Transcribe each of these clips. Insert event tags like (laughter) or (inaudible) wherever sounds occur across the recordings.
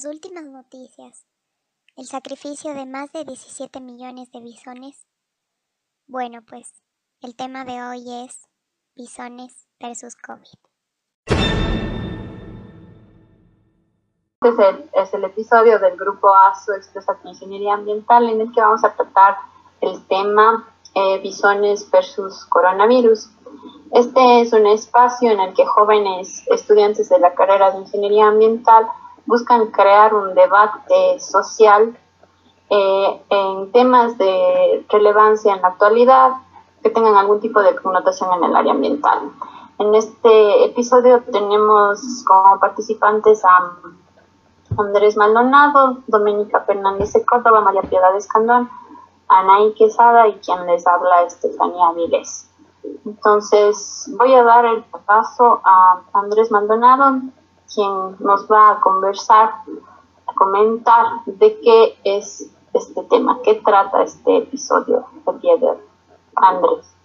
Las últimas noticias. El sacrificio de más de 17 millones de bisones. Bueno, pues el tema de hoy es bisones versus COVID. Este es el, episodio del grupo ASO Expresa Ingeniería Ambiental en el que vamos a tratar el tema eh, bisones versus coronavirus. Este es un espacio en el que jóvenes estudiantes de la carrera de Ingeniería Ambiental buscan crear un debate social eh, en temas de relevancia en la actualidad que tengan algún tipo de connotación en el área ambiental. En este episodio tenemos como participantes a Andrés Maldonado, Doménica Fernández de Córdoba, María Piedad Escandón, Anaí Quesada y quien les habla Estefanía Viles. Entonces voy a dar el paso a Andrés Maldonado, quien nos va a conversar, a comentar de qué es este tema, qué trata este episodio de día Andrés.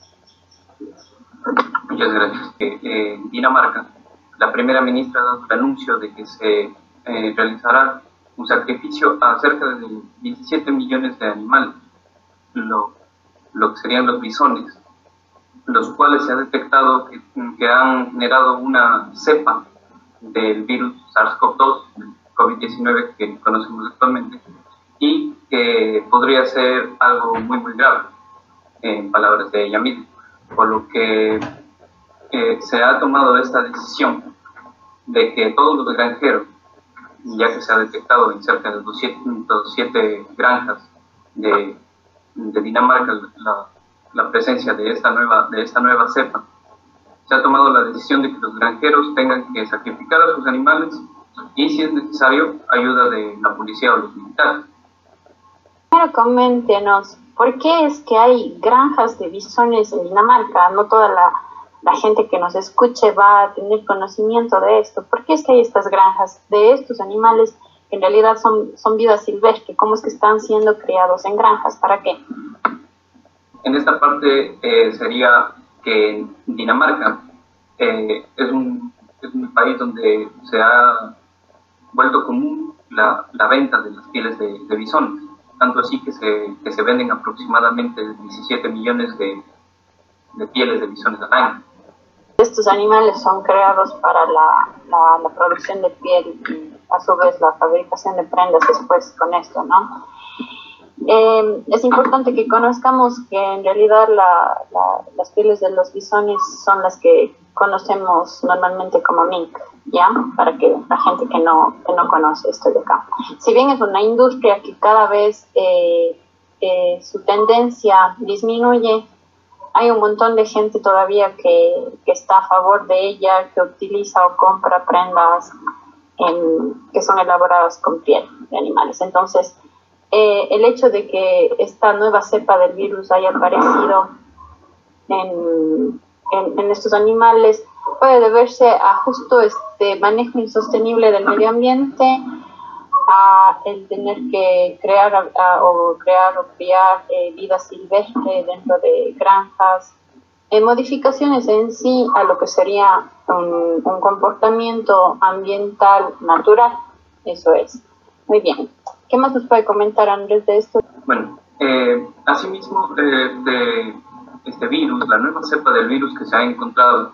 Muchas gracias. Eh, eh, Dinamarca, la primera ministra ha dado el anuncio de que se eh, realizará un sacrificio a cerca de 17 millones de animales, lo, lo que serían los bisones, los cuales se ha detectado que, que han generado una cepa del virus SARS-CoV-2, COVID-19 que conocemos actualmente, y que podría ser algo muy, muy grave, en palabras de ella misma. Por lo que eh, se ha tomado esta decisión de que todos los granjeros, ya que se ha detectado en cerca de 207 granjas de, de Dinamarca la, la, presencia de esta nueva, de esta nueva cepa, se ha tomado la decisión de que los granjeros tengan que sacrificar a sus animales y, si es necesario, ayuda de la policía o los militares. Primero coméntenos, ¿por qué es que hay granjas de bisones en Dinamarca? No toda la, la gente que nos escuche va a tener conocimiento de esto. ¿Por qué es que hay estas granjas de estos animales que en realidad son, son vida silvestre? ¿Cómo es que están siendo criados en granjas? ¿Para qué? En esta parte eh, sería que Dinamarca eh, es, un, es, un, país donde se ha vuelto común la, la venta de las pieles de, de bisones, tanto así que se, que se, venden aproximadamente 17 millones de, de, pieles de bisones al año. Estos animales son creados para la, la, la producción de piel y a su vez la fabricación de prendas después con esto, ¿no? Eh, es importante que conozcamos que en realidad la, la, las pieles de los bisones son las que conocemos normalmente como mink, ¿ya? Para que la gente que no, que no conoce esto de acá. Si bien es una industria que cada vez eh, eh, su tendencia disminuye, hay un montón de gente todavía que, que, está a favor de ella, que utiliza o compra prendas en, que son elaboradas con piel de animales. Entonces, eh, el hecho de que esta nueva cepa del virus haya aparecido en, estos animales puede deberse a justo este manejo insostenible del medio ambiente, a el tener que crear o crear o criar eh, vida silvestre dentro de granjas, eh, modificaciones en sí a lo que sería un comportamiento ambiental natural, eso es. Muy bien. ¿Qué más nos puede comentar Andrés de esto? Bueno, eh, asimismo, eh, de este virus, la nueva cepa del virus que se ha encontrado,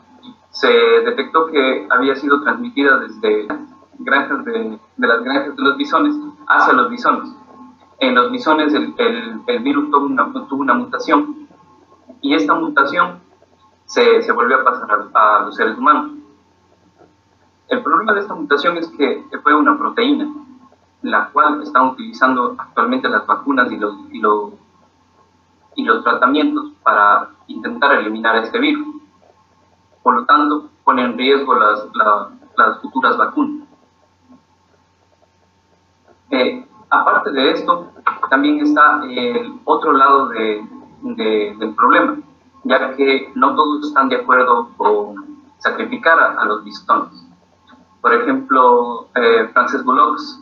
se detectó que había sido transmitida desde granjas de, las granjas de los bisones hacia los bisones. En los bisones el, el, el virus tuvo una, tuvo una, mutación y esta mutación se, se volvió a pasar a, a los seres humanos. El problema de esta mutación es que fue una proteína la cual están utilizando actualmente las vacunas y los, y los, tratamientos para intentar eliminar este virus. Por lo tanto, pone en riesgo las, la, las futuras vacunas. Eh, aparte de esto, también está el otro lado de, de, del problema, ya que no todos están de acuerdo con sacrificar a, los bisones. Por ejemplo, eh, Frances Bullocks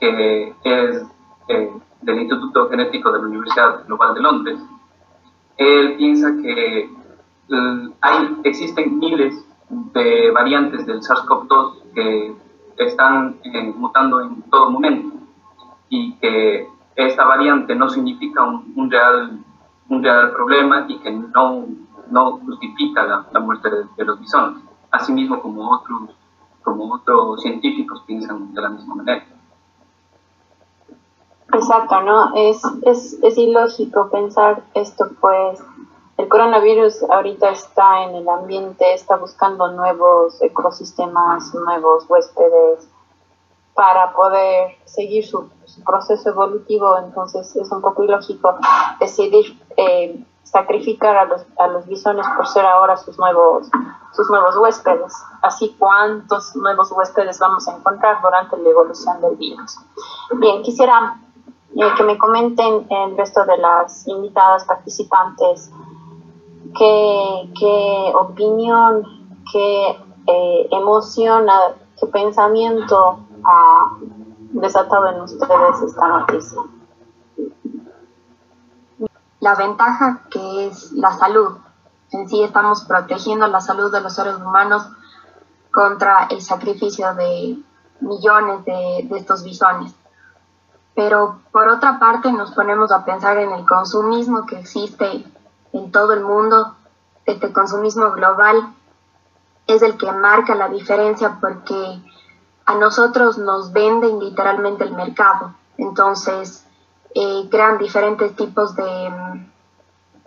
que es del Instituto Genético de la Universidad Global de Londres, él piensa que eh, hay, existen miles de variantes del SARS-CoV-2 que están eh, mutando en todo momento y que esta variante no significa un, real, un real problema y que no, no justifica la, la muerte de, los bisones, asimismo como otros, como otros científicos piensan de la misma manera. Exacto, ¿no? Es, es, es ilógico pensar esto, pues el coronavirus ahorita está en el ambiente, está buscando nuevos ecosistemas, nuevos huéspedes para poder seguir su, proceso evolutivo. Entonces es un poco ilógico decidir eh, sacrificar a los, a los bisones por ser ahora sus nuevos, sus nuevos huéspedes. Así, ¿cuántos nuevos huéspedes vamos a encontrar durante la evolución del virus? Bien, quisiera eh, que me comenten el resto de las invitadas participantes qué, opinión, qué eh, emoción, qué pensamiento ha desatado en ustedes esta noticia. La ventaja que es la salud. En sí estamos protegiendo la salud de los seres humanos contra el sacrificio de millones de, de estos bisones. Pero por otra parte nos ponemos a pensar en el consumismo que existe en todo el mundo, este consumismo global es el que marca la diferencia porque a nosotros nos venden literalmente el mercado. Entonces, eh, crean diferentes tipos de,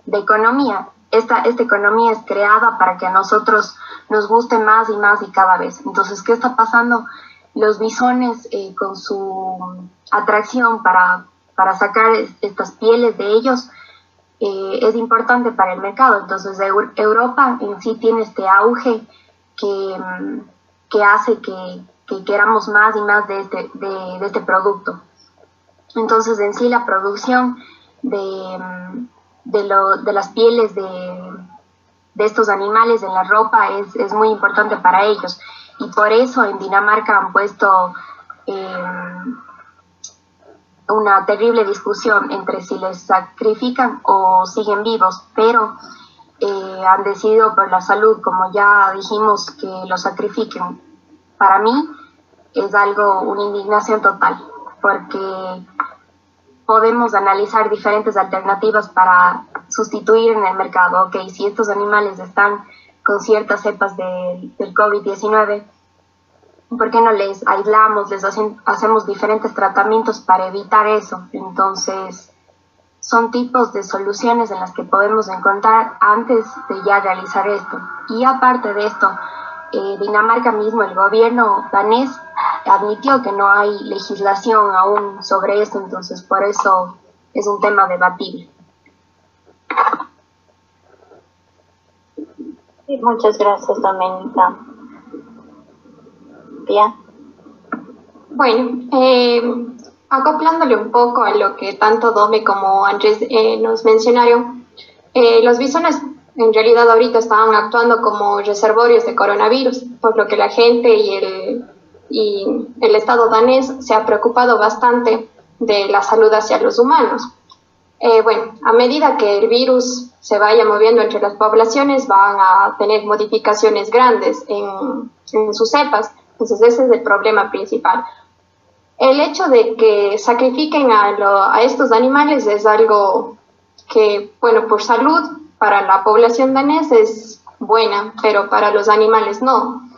de economía. Esta, esta economía es creada para que a nosotros nos guste más y más y cada vez. Entonces, ¿qué está pasando? Los bisones eh, con su atracción para, para sacar estas pieles de ellos, eh, es importante para el mercado. Entonces Europa en sí tiene este auge que, mm, que hace que, que, queramos más y más de este, de, este producto. Entonces en sí la producción de, mm, de, lo, de las pieles de, de, estos animales en la ropa es, es, muy importante para ellos. Y por eso en Dinamarca han puesto... Eh, una terrible discusión entre si les sacrifican o siguen vivos, pero eh, han decidido por la salud, como ya dijimos, que los sacrifiquen. Para mí es algo, una indignación total, porque podemos analizar diferentes alternativas para sustituir en el mercado. Ok, si estos animales están con ciertas cepas del COVID-19, ¿por qué no les aislamos, les hacemos diferentes tratamientos para evitar eso? Entonces, son tipos de soluciones en las que podemos encontrar antes de ya realizar esto. Y aparte de esto, eh, Dinamarca mismo, el gobierno danés, admitió que no hay legislación aún sobre esto, entonces por eso es un tema debatible. Muchas gracias, Domenica. Bueno, eh, acoplándole un poco a lo que tanto Dome como Andrés eh, nos mencionaron, eh, los bisones en realidad ahorita estaban actuando como reservorios de coronavirus, por lo que la gente y el, y el Estado danés se ha preocupado bastante de la salud hacia los humanos. Bueno, a medida que el virus se vaya moviendo entre las poblaciones, van a tener modificaciones grandes en, sus cepas entonces ese es el problema principal. El hecho de que sacrifiquen a, estos animales es algo que, bueno, por salud para la población danesa es buena, pero para los animales no.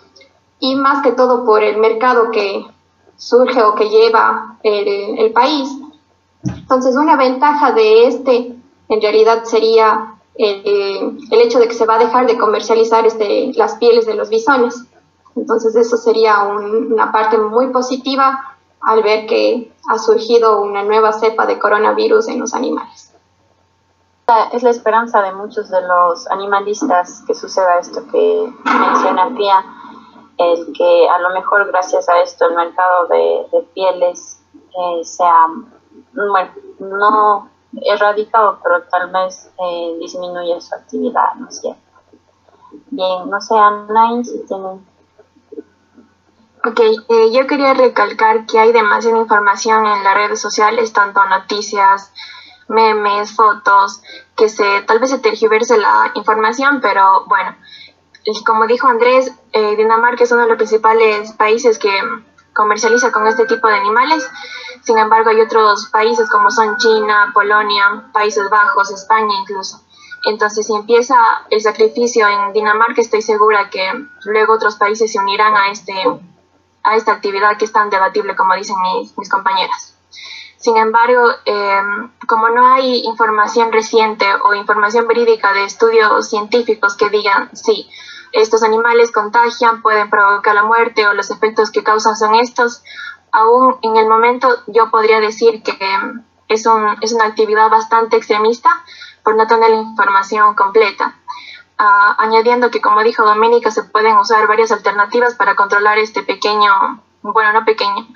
Y más que todo por el mercado que surge o que lleva el, país. Entonces, una ventaja de este en realidad sería el, hecho de que se va a dejar de comercializar este, las pieles de los bisones. Entonces eso sería una parte muy positiva al ver que ha surgido una nueva cepa de coronavirus en los animales. Es la esperanza de muchos de los animalistas que suceda esto que menciona Pia, el que a lo mejor gracias a esto el mercado de, pieles eh, sea, bueno, no erradicado, pero tal vez eh, disminuya su actividad, ¿no es cierto? Bien, no sé, Ana, si tienen Ok, eh, yo quería recalcar que hay demasiada información en las redes sociales, tanto noticias, memes, fotos, que se tal vez se tergiverse la información, pero bueno, como dijo Andrés, eh, Dinamarca es uno de los principales países que comercializa con este tipo de animales. Sin embargo, hay otros países como son China, Polonia, Países Bajos, España incluso. Entonces, si empieza el sacrificio en Dinamarca, estoy segura que luego otros países se unirán a, este, a esta actividad que es tan debatible como dicen mis, compañeras. Sin embargo, em, como no hay información reciente o información verídica de estudios científicos que digan, sí, estos animales contagian, pueden provocar la muerte o los efectos que causan son estos, aún en el momento yo podría decir que es, un, es una actividad bastante extremista por no tener la información completa. Ah, añadiendo que, como dijo Doménica, se pueden usar varias alternativas para controlar este pequeño, bueno, no pequeño,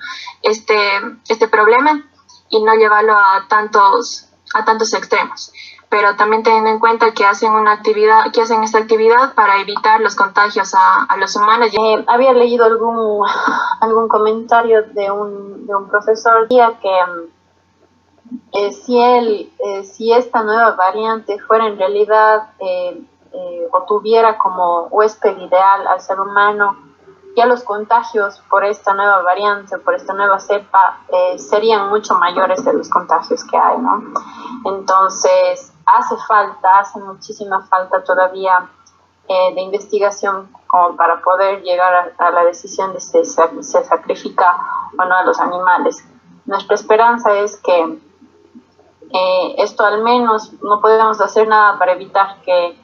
este, este problema y no llevarlo a tantos, a tantos extremos. Pero también teniendo en cuenta que hacen una actividad, que hacen esta actividad para evitar los contagios a, a los humanos. Eh, había leído algún, algún comentario de un, de un profesor que eh, si, él, eh, si esta nueva variante fuera en realidad eh, o tuviera como huésped ideal al ser humano, ya los contagios por esta nueva variante, por esta nueva cepa, eh, serían mucho mayores de los contagios que hay, ¿no? Entonces, hace falta, hace muchísima falta todavía eh, de investigación como para poder llegar a, la decisión de si se, sacrifica o no a los animales. Nuestra esperanza es que eh, esto al menos no podemos hacer nada para evitar que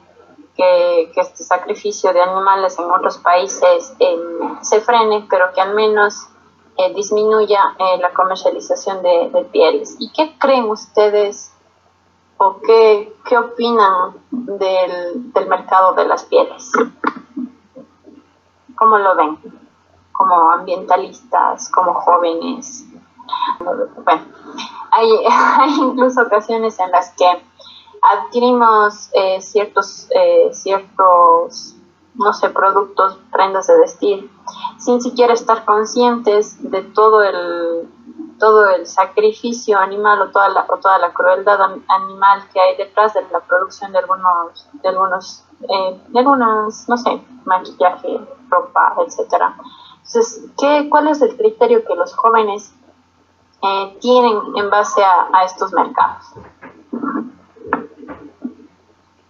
que, este sacrificio de animales en otros países eh, se frene, pero que al menos eh, disminuya la comercialización de, pieles. ¿Y qué creen ustedes o qué, qué opinan del, del, mercado de las pieles? ¿Cómo lo ven? Como ambientalistas, como jóvenes. Bueno, hay, (laughs) hay incluso ocasiones en las que adquirimos eh, ciertos, eh, ciertos, no sé, productos, prendas de vestir, sin siquiera estar conscientes de todo el, todo el sacrificio animal o toda la, o toda la crueldad animal que hay detrás de la producción de algunos, de algunos, eh, de algunos, no sé, maquillaje, ropa, etcétera. Entonces, ¿qué, ¿cuál es el criterio que los jóvenes eh, tienen en base a, estos mercados?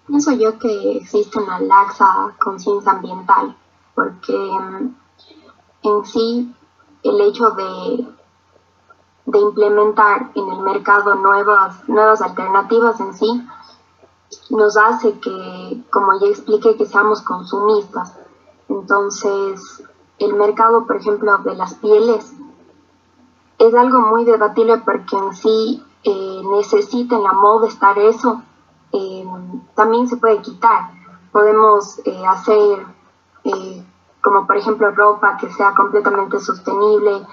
Pienso yo que existe una laxa conciencia ambiental, porque mm, en sí el hecho de, de implementar en el mercado nuevas, nuevas alternativas en sí nos hace que, como ya expliqué, que seamos consumistas. Entonces, el mercado, por ejemplo, de las pieles es algo muy debatible porque en sí eh, necesita en la moda estar eso eh, también se puede quitar. Podemos eh, hacer, eh, como por ejemplo, ropa que sea completamente sostenible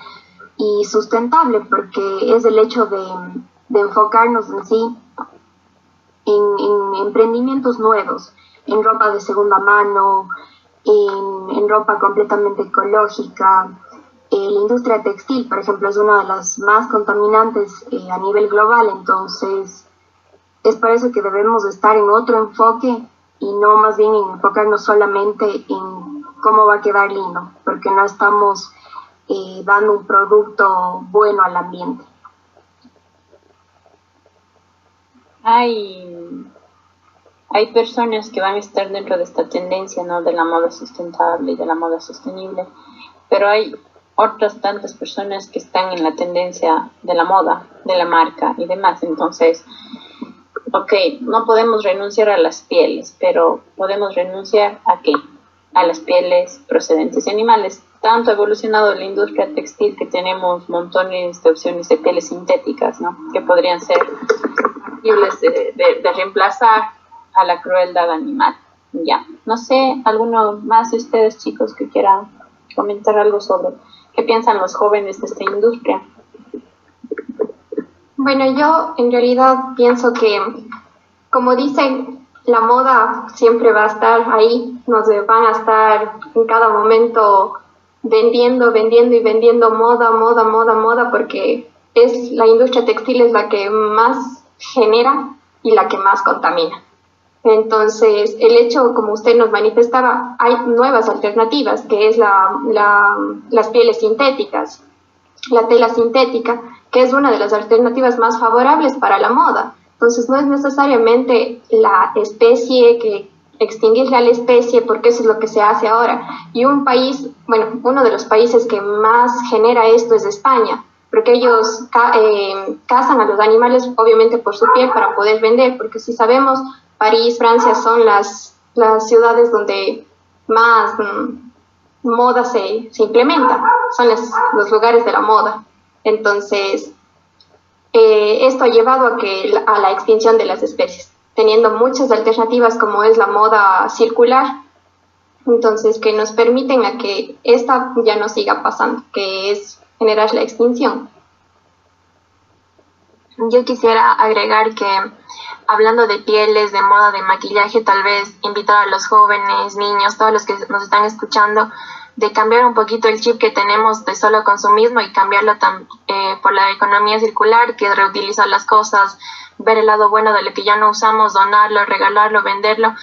y sustentable, porque es el hecho de, de enfocarnos en sí en, en, emprendimientos nuevos, en ropa de segunda mano, en, en ropa completamente ecológica. Eh, la industria textil, por ejemplo, es una de las más contaminantes eh, a nivel global, entonces es por eso que debemos estar en otro enfoque y no más bien enfocarnos solamente en cómo va a quedar lindo, porque no estamos eh, dando un producto bueno al ambiente. Hay, hay personas que van a estar dentro de esta tendencia ¿no? de la moda sustentable y de la moda sostenible, pero hay otras tantas personas que están en la tendencia de la moda, de la marca y demás. Entonces, ok, no podemos renunciar a las pieles, pero podemos renunciar a qué? A las pieles procedentes de animales. Tanto ha evolucionado la industria textil que tenemos montones de opciones de pieles sintéticas, ¿no? Que podrían ser factibles de, reemplazar a la crueldad animal. Ya, no sé, alguno más de ustedes chicos que quieran comentar algo sobre qué piensan los jóvenes de esta industria. Bueno, yo en realidad pienso que, como dicen, la moda siempre va a estar ahí, nos van a estar en cada momento vendiendo, vendiendo y vendiendo moda, moda, moda, moda, porque es la industria textil es la que más genera y la que más contamina. Entonces, el hecho, como usted nos manifestaba, hay nuevas alternativas, que es la, las pieles sintéticas, la tela sintética, que es una de las alternativas más favorables para la moda. Entonces, no es necesariamente la especie que extinguirle a la especie, porque eso es lo que se hace ahora. Y un país, bueno, uno de los países que más genera esto es España, porque ellos eh, cazan a los animales obviamente por su piel para poder vender, porque si sabemos, París, Francia son las, las ciudades donde más mm, moda se, se, implementa, son los lugares de la moda. Entonces, eh, esto ha llevado a, que, a la extinción de las especies, teniendo muchas alternativas como es la moda circular, entonces que nos permiten a que esta ya no siga pasando, que es generar la extinción. Yo quisiera agregar que hablando de pieles, de moda, de maquillaje, tal vez invitar a los jóvenes, niños, todos los que nos están escuchando, de cambiar un poquito el chip que tenemos de solo consumismo y cambiarlo eh, por la economía circular, que es reutilizar las cosas, ver el lado bueno de lo que ya no usamos, donarlo, regalarlo, venderlo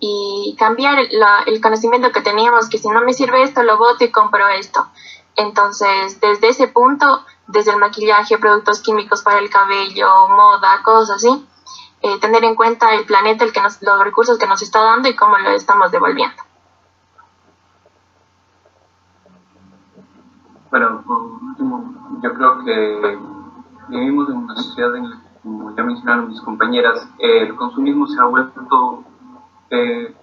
y cambiar el conocimiento que teníamos, que si no me sirve esto, lo voto y compro esto. Entonces, desde ese punto, desde el maquillaje, productos químicos para el cabello, moda, cosas así, eh, tener en cuenta el planeta, el que nos, los recursos que nos está dando y cómo lo estamos devolviendo. Bueno, por último, yo creo que vivimos en una sociedad en la que, como ya mencionaron mis compañeras, el consumismo se ha vuelto eh,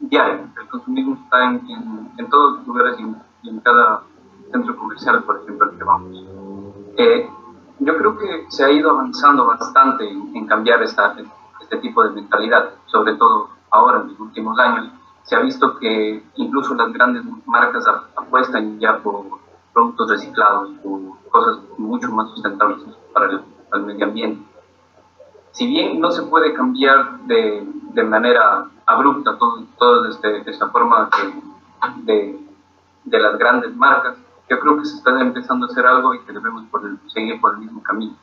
diario. El consumismo está en, en, todos los lugares y en, cada centro comercial, por ejemplo, al que vamos. Eh, yo creo que se ha ido avanzando bastante en, cambiar esta, este tipo de mentalidad, sobre todo ahora en los últimos años. Se ha visto que incluso las grandes marcas apuestan ya por productos reciclados, por cosas mucho más sustentables para el, medio ambiente. Si bien no se puede cambiar de, de manera abrupta todo, todo desde esta forma de, de las grandes marcas, yo creo que se está empezando a hacer algo y que debemos seguir por el mismo camino.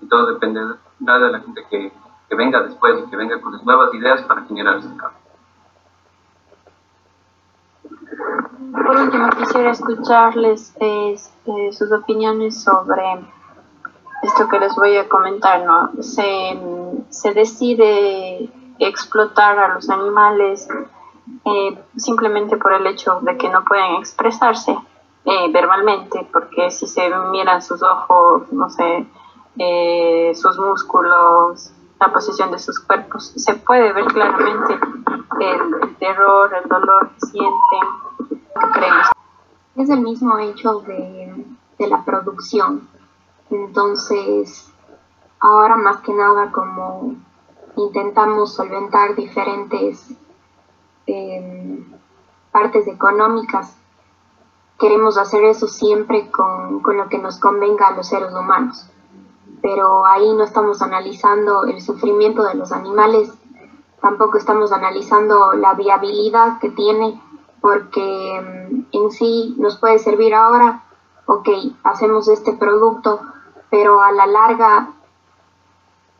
Y todo dependerá de la gente que, que, venga después y que venga con las nuevas ideas para generar ese cambio. Por último, quisiera escucharles este, sus opiniones sobre esto que les voy a comentar. ¿no? Se, se decide explotar a los animales eh, simplemente por el hecho de que no pueden expresarse eh, verbalmente, porque si se miran sus ojos, no sé, eh, sus músculos, la posición de sus cuerpos, se puede ver claramente el, terror, el dolor que sienten, que Es el mismo hecho de, de la producción. Entonces, ahora más que nada como intentamos solventar diferentes eh, partes económicas queremos hacer eso siempre con, con, lo que nos convenga a los seres humanos. Pero ahí no estamos analizando el sufrimiento de los animales, tampoco estamos analizando la viabilidad que tiene, porque mm, en sí nos puede servir ahora, ok, hacemos este producto, pero a la larga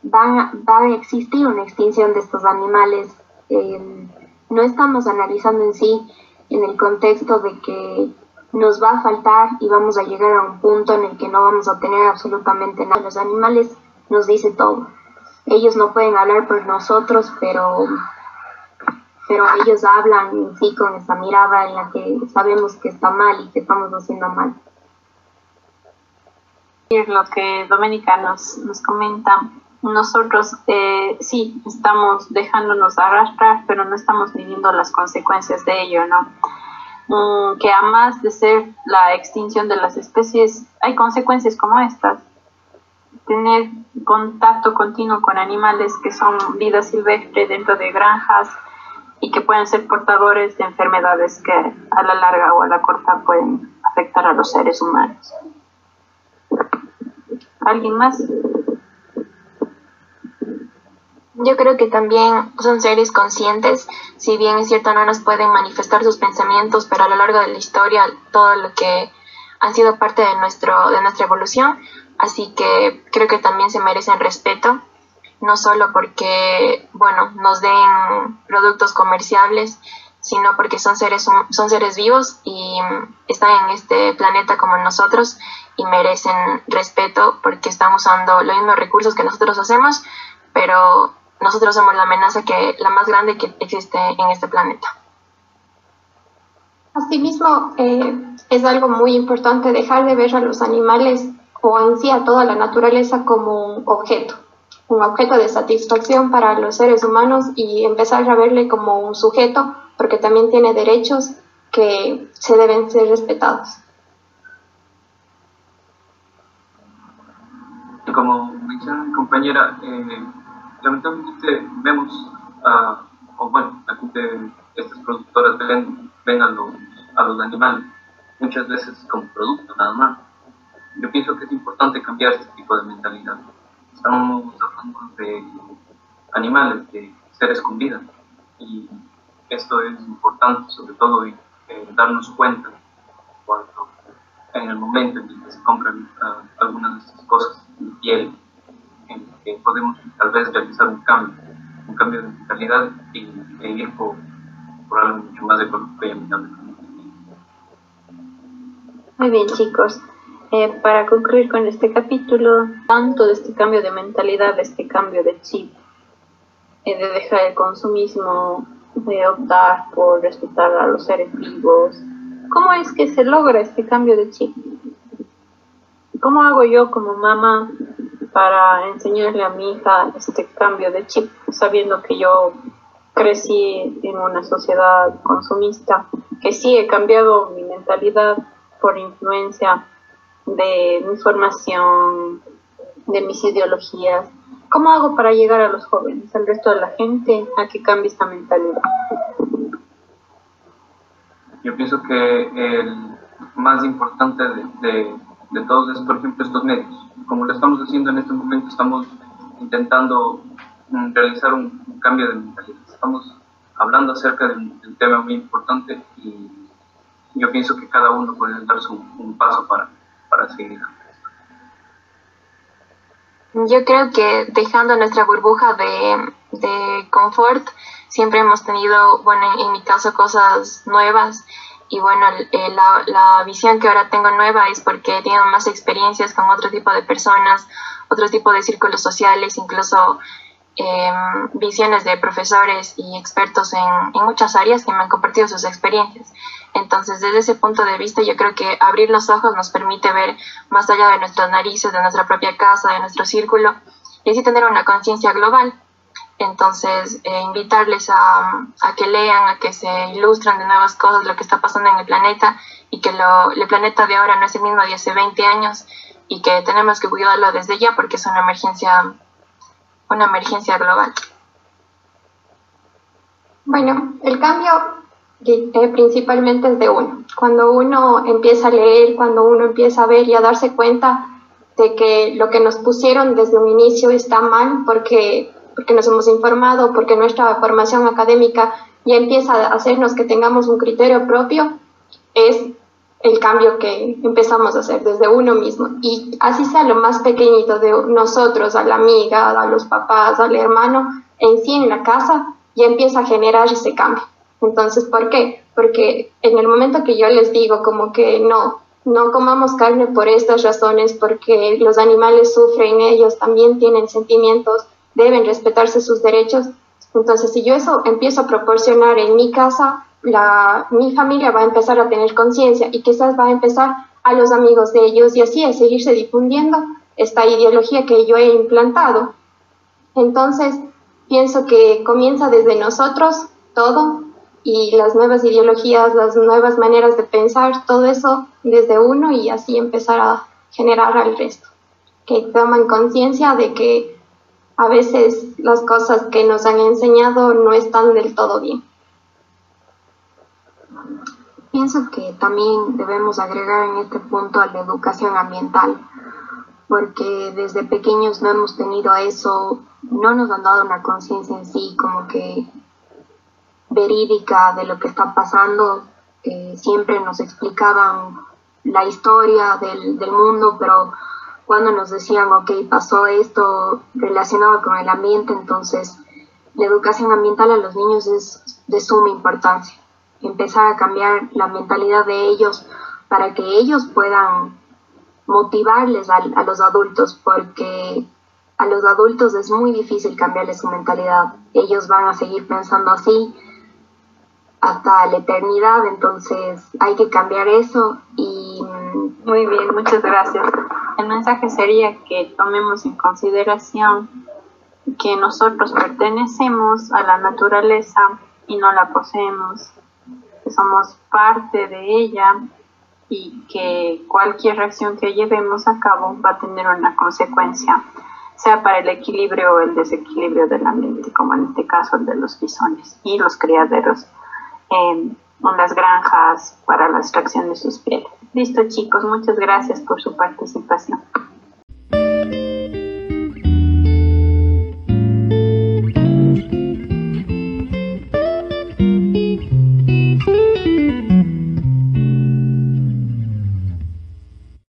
va a existir una extinción de estos animales. Eh, no estamos analizando en sí en el contexto de que nos va a faltar y vamos a llegar a un punto en el que no vamos a tener absolutamente nada. Los animales nos dice todo. Ellos no pueden hablar por nosotros, pero, pero ellos hablan en sí con esa mirada en la que sabemos que está mal y que estamos haciendo mal. Lo que Doménica nos, nos comenta, nosotros eh, sí estamos dejándonos arrastrar, pero no estamos midiendo las consecuencias de ello, ¿no? Mm, que a más de ser la extinción de las especies, hay consecuencias como estas. Tener contacto continuo con animales que son vida silvestre dentro de granjas y que pueden ser portadores de enfermedades que a la larga o a la corta pueden afectar a los seres humanos. ¿Alguien más? Yo creo que también son seres conscientes, si bien es cierto no nos pueden manifestar sus pensamientos, pero a lo largo de la historia todo lo que han sido parte de, nuestro, de nuestra evolución, así que creo que también se merecen respeto no solo porque, bueno, nos den productos comerciables, sino porque son seres, son seres vivos y están en este planeta como nosotros y merecen respeto porque están usando los mismos recursos que nosotros hacemos, pero nosotros somos la amenaza que la más grande que existe en este planeta. Asimismo, eh, es algo muy importante dejar de ver a los animales o en sí a toda la naturaleza como un objeto, un objeto de satisfacción para los seres humanos y empezar a verle como un sujeto porque también tiene derechos que se deben ser respetados. Como mencionó mi compañera, eh, lamentablemente vemos, a, o bueno, aquí estas productoras ven, ven a, los, a los animales muchas veces como producto nada más. Yo pienso que es importante cambiar este tipo de mentalidad. Estamos hablando de animales, de seres con vida. Y esto es importante, sobre todo, en, darnos cuenta cuando, en el momento en que se compran uh, algunas de estas cosas de piel, que podemos tal vez realizar un cambio, un cambio de mentalidad y, e ir por, por algo mucho más ecológico y amigable. Muy bien, chicos. Eh, para concluir con este capítulo, tanto de este cambio de mentalidad, de este cambio de chip, eh, de dejar el consumismo de optar por respetar a los seres vivos. ¿Cómo es que se logra este cambio de chip? ¿Cómo hago yo como mamá para enseñarle a mi hija este cambio de chip, sabiendo que yo crecí en una sociedad consumista, que sí he cambiado mi mentalidad por influencia de mi formación, de mis ideologías, ¿Cómo hago para llegar a los jóvenes, al resto de la gente, a que cambie esta mentalidad? Yo pienso que el más importante de, de, todos es, por ejemplo, estos medios. Como lo estamos haciendo en este momento, estamos intentando mm, realizar un, cambio de mentalidad. Estamos hablando acerca de un, tema muy importante y yo pienso que cada uno puede dar su, un paso para, Yo creo que dejando nuestra burbuja de, de confort, siempre hemos tenido, bueno, en mi caso, cosas nuevas. Y bueno, eh, la, la, visión que ahora tengo nueva es porque he tenido más experiencias con otro tipo de personas, otro tipo de círculos sociales, incluso eh, visiones de profesores y expertos en, en muchas áreas que me han compartido sus experiencias. Entonces, desde ese punto de vista, yo creo que abrir los ojos nos permite ver más allá de nuestras narices, de nuestra propia casa, de nuestro círculo, y así tener una conciencia global. Entonces, eh, invitarles a, a, que lean, a que se ilustren de nuevas cosas, lo que está pasando en el planeta, y que lo, el planeta de ahora no es el mismo de hace 20 años, y que tenemos que cuidarlo desde ya porque es una emergencia, una emergencia global. Bueno, el cambio principalmente es de uno. Cuando uno empieza a leer, cuando uno empieza a ver y a darse cuenta de que lo que nos pusieron desde un inicio está mal porque, porque nos hemos informado, porque nuestra formación académica ya empieza a hacernos que tengamos un criterio propio, es el cambio que empezamos a hacer desde uno mismo. Y así sea lo más pequeñito de nosotros, a la amiga, a los papás, al hermano, en sí en la casa, ya empieza a generar ese cambio. Entonces, ¿por qué? Porque en el momento que yo les digo como que no, no comamos carne por estas razones, porque los animales sufren, ellos también tienen sentimientos, deben respetarse sus derechos. Entonces, si yo eso empiezo a proporcionar en mi casa, la, mi familia va a empezar a tener conciencia y quizás va a empezar a los amigos de ellos y así a seguirse difundiendo esta ideología que yo he implantado. Entonces, pienso que comienza desde nosotros todo y las nuevas ideologías, las nuevas maneras de pensar, todo eso desde uno y así empezar a generar al resto. Que toman conciencia de que a veces las cosas que nos han enseñado no están del todo bien. Pienso que también debemos agregar en este punto a la educación ambiental, porque desde pequeños no hemos tenido eso, no nos han dado una conciencia en sí, como que verídica de lo que está pasando. siempre nos explicaban la historia del, mundo, pero cuando nos decían, ok, pasó esto relacionado con el ambiente, entonces la educación ambiental a los niños es de suma importancia. Empezar a cambiar la mentalidad de ellos para que ellos puedan motivarles a los adultos, porque a los adultos es muy difícil cambiarles su mentalidad. Ellos van a seguir pensando así hasta la eternidad, entonces hay que cambiar eso y... Muy bien, muchas gracias. El mensaje sería que tomemos en consideración que nosotros pertenecemos a la naturaleza y no la poseemos, que somos parte de ella y que cualquier reacción que llevemos a cabo va a tener una consecuencia, sea para el equilibrio o el desequilibrio del ambiente, como en este caso el de los bisones y los criaderos en las granjas para la extracción de sus pieles. Listo chicos, muchas gracias por su participación.